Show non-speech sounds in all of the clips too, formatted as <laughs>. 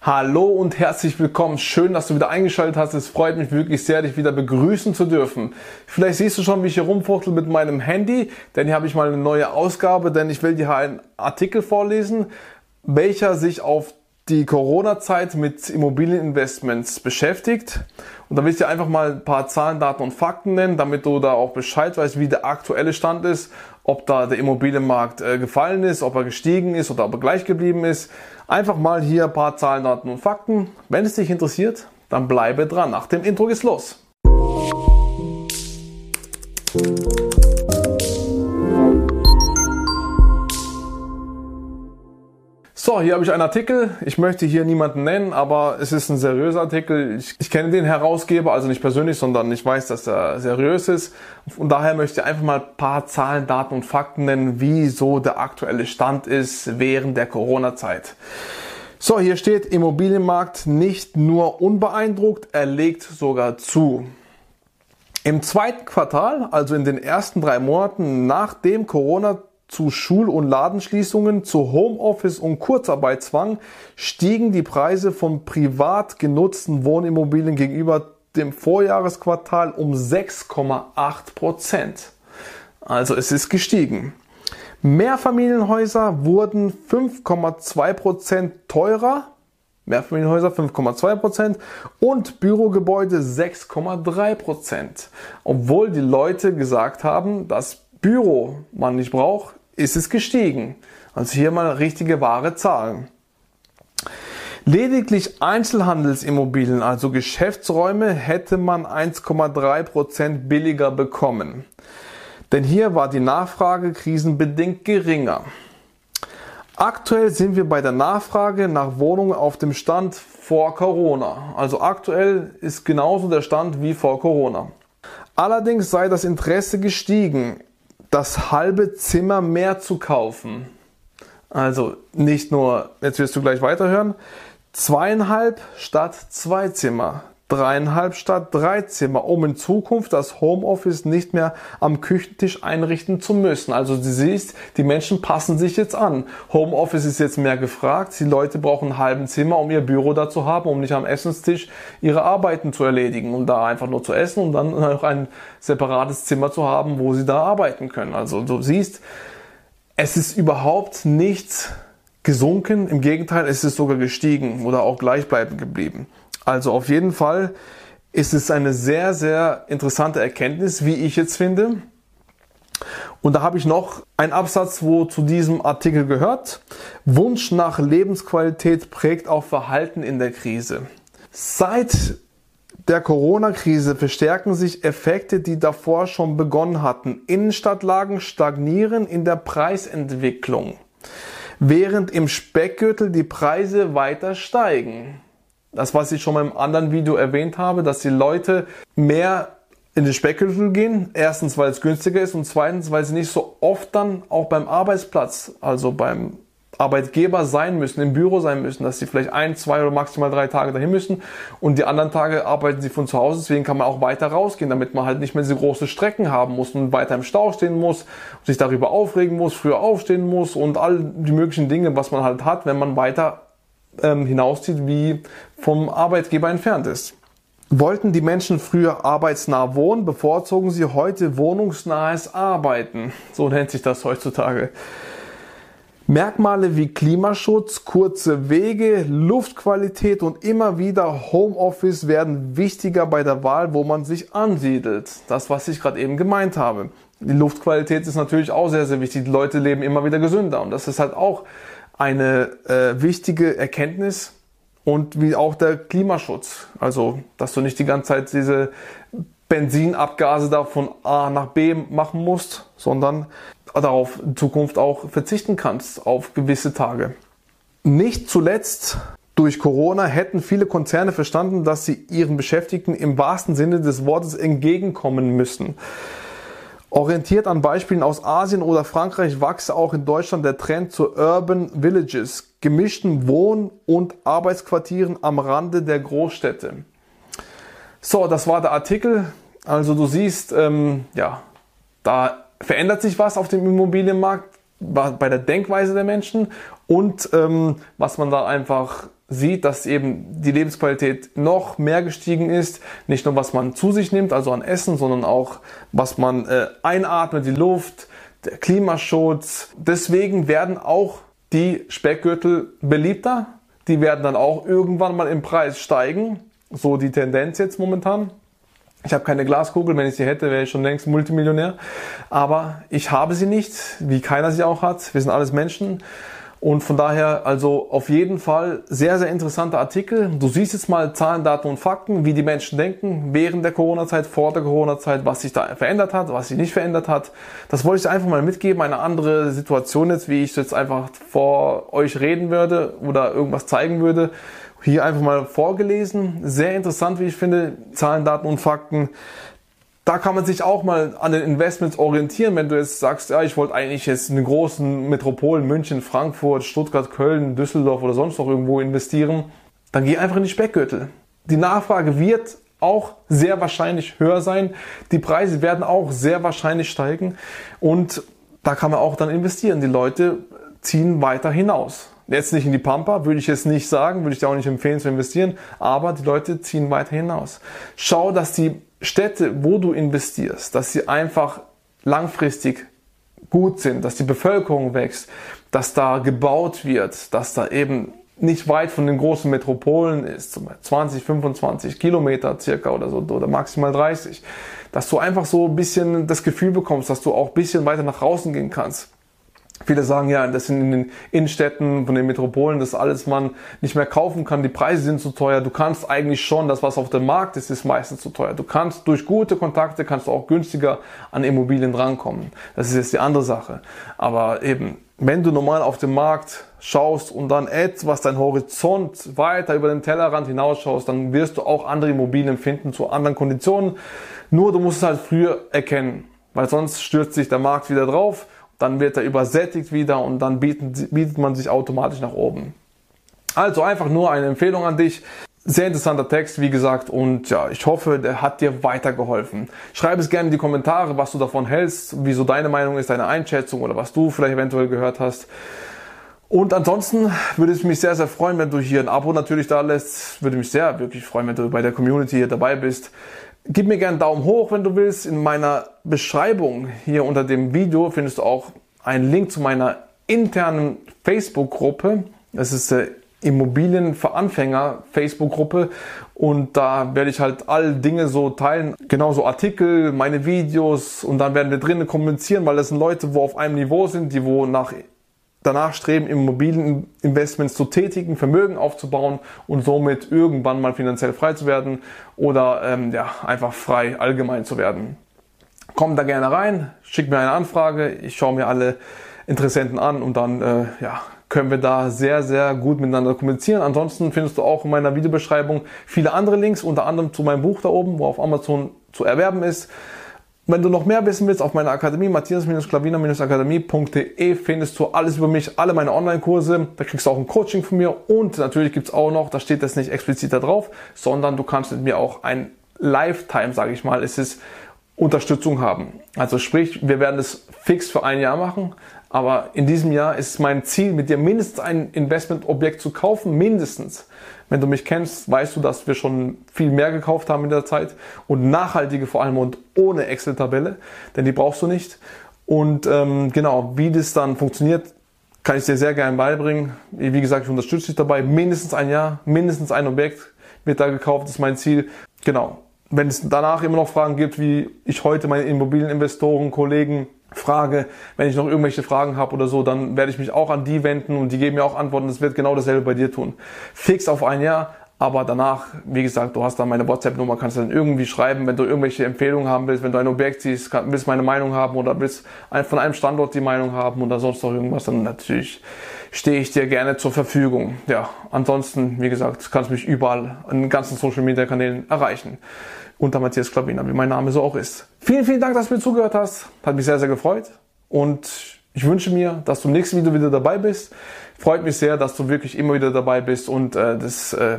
Hallo und herzlich willkommen. Schön, dass du wieder eingeschaltet hast. Es freut mich wirklich sehr, dich wieder begrüßen zu dürfen. Vielleicht siehst du schon, wie ich hier rumfuchtel mit meinem Handy, denn hier habe ich mal eine neue Ausgabe, denn ich will dir einen Artikel vorlesen, welcher sich auf die Corona-Zeit mit Immobilieninvestments beschäftigt. Und da will ich dir einfach mal ein paar Zahlen, Daten und Fakten nennen, damit du da auch Bescheid weißt, wie der aktuelle Stand ist, ob da der Immobilienmarkt äh, gefallen ist, ob er gestiegen ist oder ob er gleich geblieben ist. Einfach mal hier ein paar Zahlen, Daten und Fakten. Wenn es dich interessiert, dann bleibe dran. Nach dem Intro geht's los. So, hier habe ich einen Artikel. Ich möchte hier niemanden nennen, aber es ist ein seriöser Artikel. Ich, ich, kenne den Herausgeber, also nicht persönlich, sondern ich weiß, dass er seriös ist. Und daher möchte ich einfach mal ein paar Zahlen, Daten und Fakten nennen, wie so der aktuelle Stand ist während der Corona-Zeit. So, hier steht Immobilienmarkt nicht nur unbeeindruckt, er legt sogar zu. Im zweiten Quartal, also in den ersten drei Monaten nach dem Corona zu Schul- und Ladenschließungen, zu Homeoffice und Kurzarbeitszwang stiegen die Preise von privat genutzten Wohnimmobilien gegenüber dem Vorjahresquartal um 6,8 Prozent. Also es ist gestiegen. Mehrfamilienhäuser wurden 5,2 Prozent teurer. Mehrfamilienhäuser 5,2 Prozent und Bürogebäude 6,3 Prozent. Obwohl die Leute gesagt haben, dass Büro man nicht braucht, ist es gestiegen. Also hier mal richtige wahre Zahlen. Lediglich Einzelhandelsimmobilien, also Geschäftsräume, hätte man 1,3% billiger bekommen. Denn hier war die Nachfrage krisenbedingt geringer. Aktuell sind wir bei der Nachfrage nach Wohnungen auf dem Stand vor Corona. Also aktuell ist genauso der Stand wie vor Corona. Allerdings sei das Interesse gestiegen das halbe Zimmer mehr zu kaufen. Also nicht nur, jetzt wirst du gleich weiterhören, zweieinhalb statt zwei Zimmer dreieinhalb statt drei Zimmer, um in Zukunft das Homeoffice nicht mehr am Küchentisch einrichten zu müssen. Also du siehst, die Menschen passen sich jetzt an. Homeoffice ist jetzt mehr gefragt. Die Leute brauchen ein halben Zimmer, um ihr Büro da zu haben, um nicht am Essenstisch ihre Arbeiten zu erledigen, um da einfach nur zu essen und dann <laughs> noch ein separates Zimmer zu haben, wo sie da arbeiten können. Also du siehst, es ist überhaupt nichts gesunken. Im Gegenteil, es ist sogar gestiegen oder auch gleichbleibend geblieben. Also auf jeden Fall ist es eine sehr, sehr interessante Erkenntnis, wie ich jetzt finde. Und da habe ich noch einen Absatz, wo zu diesem Artikel gehört. Wunsch nach Lebensqualität prägt auch Verhalten in der Krise. Seit der Corona-Krise verstärken sich Effekte, die davor schon begonnen hatten. Innenstadtlagen stagnieren in der Preisentwicklung, während im Speckgürtel die Preise weiter steigen. Das, was ich schon mal im anderen Video erwähnt habe, dass die Leute mehr in den Speckgürtel gehen. Erstens, weil es günstiger ist und zweitens, weil sie nicht so oft dann auch beim Arbeitsplatz, also beim Arbeitgeber sein müssen, im Büro sein müssen, dass sie vielleicht ein, zwei oder maximal drei Tage dahin müssen und die anderen Tage arbeiten sie von zu Hause, deswegen kann man auch weiter rausgehen, damit man halt nicht mehr diese große Strecken haben muss und weiter im Stau stehen muss, sich darüber aufregen muss, früher aufstehen muss und all die möglichen Dinge, was man halt hat, wenn man weiter ähm, hinauszieht, wie vom Arbeitgeber entfernt ist. Wollten die Menschen früher arbeitsnah wohnen, bevorzugen sie heute wohnungsnahes Arbeiten. So nennt sich das heutzutage. Merkmale wie Klimaschutz, kurze Wege, Luftqualität und immer wieder Homeoffice werden wichtiger bei der Wahl, wo man sich ansiedelt. Das, was ich gerade eben gemeint habe. Die Luftqualität ist natürlich auch sehr, sehr wichtig. Die Leute leben immer wieder gesünder und das ist halt auch eine äh, wichtige Erkenntnis und wie auch der Klimaschutz. Also, dass du nicht die ganze Zeit diese Benzinabgase da von A nach B machen musst, sondern darauf in Zukunft auch verzichten kannst auf gewisse Tage. Nicht zuletzt durch Corona hätten viele Konzerne verstanden, dass sie ihren Beschäftigten im wahrsten Sinne des Wortes entgegenkommen müssen. Orientiert an Beispielen aus Asien oder Frankreich wachse auch in Deutschland der Trend zu Urban Villages, gemischten Wohn- und Arbeitsquartieren am Rande der Großstädte. So, das war der Artikel. Also du siehst, ähm, ja, da verändert sich was auf dem Immobilienmarkt. Bei der Denkweise der Menschen und ähm, was man da einfach sieht, dass eben die Lebensqualität noch mehr gestiegen ist. Nicht nur was man zu sich nimmt, also an Essen, sondern auch was man äh, einatmet, die Luft, der Klimaschutz. Deswegen werden auch die Speckgürtel beliebter. Die werden dann auch irgendwann mal im Preis steigen. So die Tendenz jetzt momentan. Ich habe keine Glaskugel, wenn ich sie hätte, wäre ich schon längst Multimillionär. Aber ich habe sie nicht, wie keiner sie auch hat. Wir sind alles Menschen. Und von daher also auf jeden Fall sehr, sehr interessanter Artikel. Du siehst jetzt mal Zahlen, Daten und Fakten, wie die Menschen denken während der Corona-Zeit, vor der Corona-Zeit, was sich da verändert hat, was sich nicht verändert hat. Das wollte ich einfach mal mitgeben, eine andere Situation jetzt, wie ich jetzt einfach vor euch reden würde oder irgendwas zeigen würde. Hier einfach mal vorgelesen. Sehr interessant, wie ich finde, Zahlen, Daten und Fakten da kann man sich auch mal an den Investments orientieren, wenn du jetzt sagst, ja, ich wollte eigentlich jetzt in den großen Metropolen München, Frankfurt, Stuttgart, Köln, Düsseldorf oder sonst noch irgendwo investieren, dann geh einfach in die Speckgürtel. Die Nachfrage wird auch sehr wahrscheinlich höher sein. Die Preise werden auch sehr wahrscheinlich steigen und da kann man auch dann investieren. Die Leute ziehen weiter hinaus. Jetzt nicht in die Pampa, würde ich jetzt nicht sagen, würde ich dir auch nicht empfehlen zu investieren, aber die Leute ziehen weiter hinaus. Schau, dass die Städte, wo du investierst, dass sie einfach langfristig gut sind, dass die Bevölkerung wächst, dass da gebaut wird, dass da eben nicht weit von den großen Metropolen ist, 20, 25 Kilometer circa oder so, oder maximal 30, dass du einfach so ein bisschen das Gefühl bekommst, dass du auch ein bisschen weiter nach draußen gehen kannst. Viele sagen ja, das sind in den Innenstädten von den Metropolen, das alles man nicht mehr kaufen kann. Die Preise sind zu teuer. Du kannst eigentlich schon, das was auf dem Markt ist, ist meistens zu teuer. Du kannst durch gute Kontakte kannst du auch günstiger an Immobilien drankommen. Das ist jetzt die andere Sache. Aber eben, wenn du normal auf dem Markt schaust und dann etwas dein Horizont weiter über den Tellerrand hinausschaust, dann wirst du auch andere Immobilien finden zu anderen Konditionen. Nur du musst es halt früher erkennen, weil sonst stürzt sich der Markt wieder drauf dann wird er übersättigt wieder und dann bietet, bietet man sich automatisch nach oben. Also einfach nur eine Empfehlung an dich. Sehr interessanter Text, wie gesagt, und ja, ich hoffe, der hat dir weitergeholfen. Schreib es gerne in die Kommentare, was du davon hältst, wieso deine Meinung ist, deine Einschätzung oder was du vielleicht eventuell gehört hast. Und ansonsten würde es mich sehr, sehr freuen, wenn du hier ein Abo natürlich da lässt. Würde mich sehr wirklich freuen, wenn du bei der Community hier dabei bist. Gib mir gerne einen Daumen hoch, wenn du willst. In meiner Beschreibung hier unter dem Video findest du auch einen Link zu meiner internen Facebook-Gruppe. Das ist äh, Immobilien für Anfänger Facebook-Gruppe und da werde ich halt all Dinge so teilen, genauso Artikel, meine Videos und dann werden wir drinnen kommunizieren, weil das sind Leute, wo auf einem Niveau sind, die wo nach danach streben, Immobilieninvestments zu tätigen, Vermögen aufzubauen und somit irgendwann mal finanziell frei zu werden oder ähm, ja, einfach frei allgemein zu werden. Komm da gerne rein, schick mir eine Anfrage, ich schaue mir alle Interessenten an und dann äh, ja, können wir da sehr, sehr gut miteinander kommunizieren. Ansonsten findest du auch in meiner Videobeschreibung viele andere Links, unter anderem zu meinem Buch da oben, wo auf Amazon zu erwerben ist. Wenn du noch mehr wissen willst, auf meiner Akademie, matthias-klaviner-akademie.de findest du alles über mich, alle meine Online-Kurse. Da kriegst du auch ein Coaching von mir und natürlich gibt's auch noch, da steht das nicht explizit da drauf, sondern du kannst mit mir auch ein Lifetime, sage ich mal, es ist Unterstützung haben. Also sprich, wir werden es fix für ein Jahr machen, aber in diesem Jahr ist mein Ziel, mit dir mindestens ein Investmentobjekt zu kaufen, mindestens. Wenn du mich kennst, weißt du, dass wir schon viel mehr gekauft haben in der Zeit und nachhaltige vor allem und ohne Excel-Tabelle, denn die brauchst du nicht. Und ähm, genau, wie das dann funktioniert, kann ich dir sehr gerne beibringen. Wie gesagt, ich unterstütze dich dabei. Mindestens ein Jahr, mindestens ein Objekt wird da gekauft, ist mein Ziel. Genau. Wenn es danach immer noch Fragen gibt, wie ich heute meine Immobilieninvestoren, Kollegen frage, wenn ich noch irgendwelche Fragen habe oder so, dann werde ich mich auch an die wenden und die geben mir auch Antworten. Das wird genau dasselbe bei dir tun. Fix auf ein Jahr, aber danach, wie gesagt, du hast dann meine WhatsApp-Nummer, kannst dann irgendwie schreiben, wenn du irgendwelche Empfehlungen haben willst, wenn du ein Objekt siehst, willst meine Meinung haben oder willst von einem Standort die Meinung haben oder sonst noch irgendwas, dann natürlich stehe ich dir gerne zur Verfügung. Ja, ansonsten, wie gesagt, kannst du mich überall in den ganzen Social Media Kanälen erreichen unter Matthias Klavina, wie mein Name so auch ist. Vielen, vielen Dank, dass du mir zugehört hast. Hat mich sehr, sehr gefreut. Und ich wünsche mir, dass du im nächsten Video wieder dabei bist. Freut mich sehr, dass du wirklich immer wieder dabei bist und äh, das äh,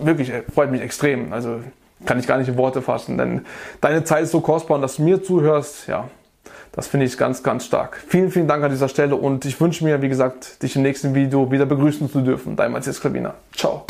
wirklich äh, freut mich extrem. Also kann ich gar nicht in Worte fassen, denn deine Zeit ist so kostbar und dass du mir zuhörst, ja, Das finde ich ganz, ganz stark. Vielen, vielen Dank an dieser Stelle und ich wünsche mir, wie gesagt, dich im nächsten Video wieder begrüßen zu dürfen. Dein Matthias Klavina. Ciao.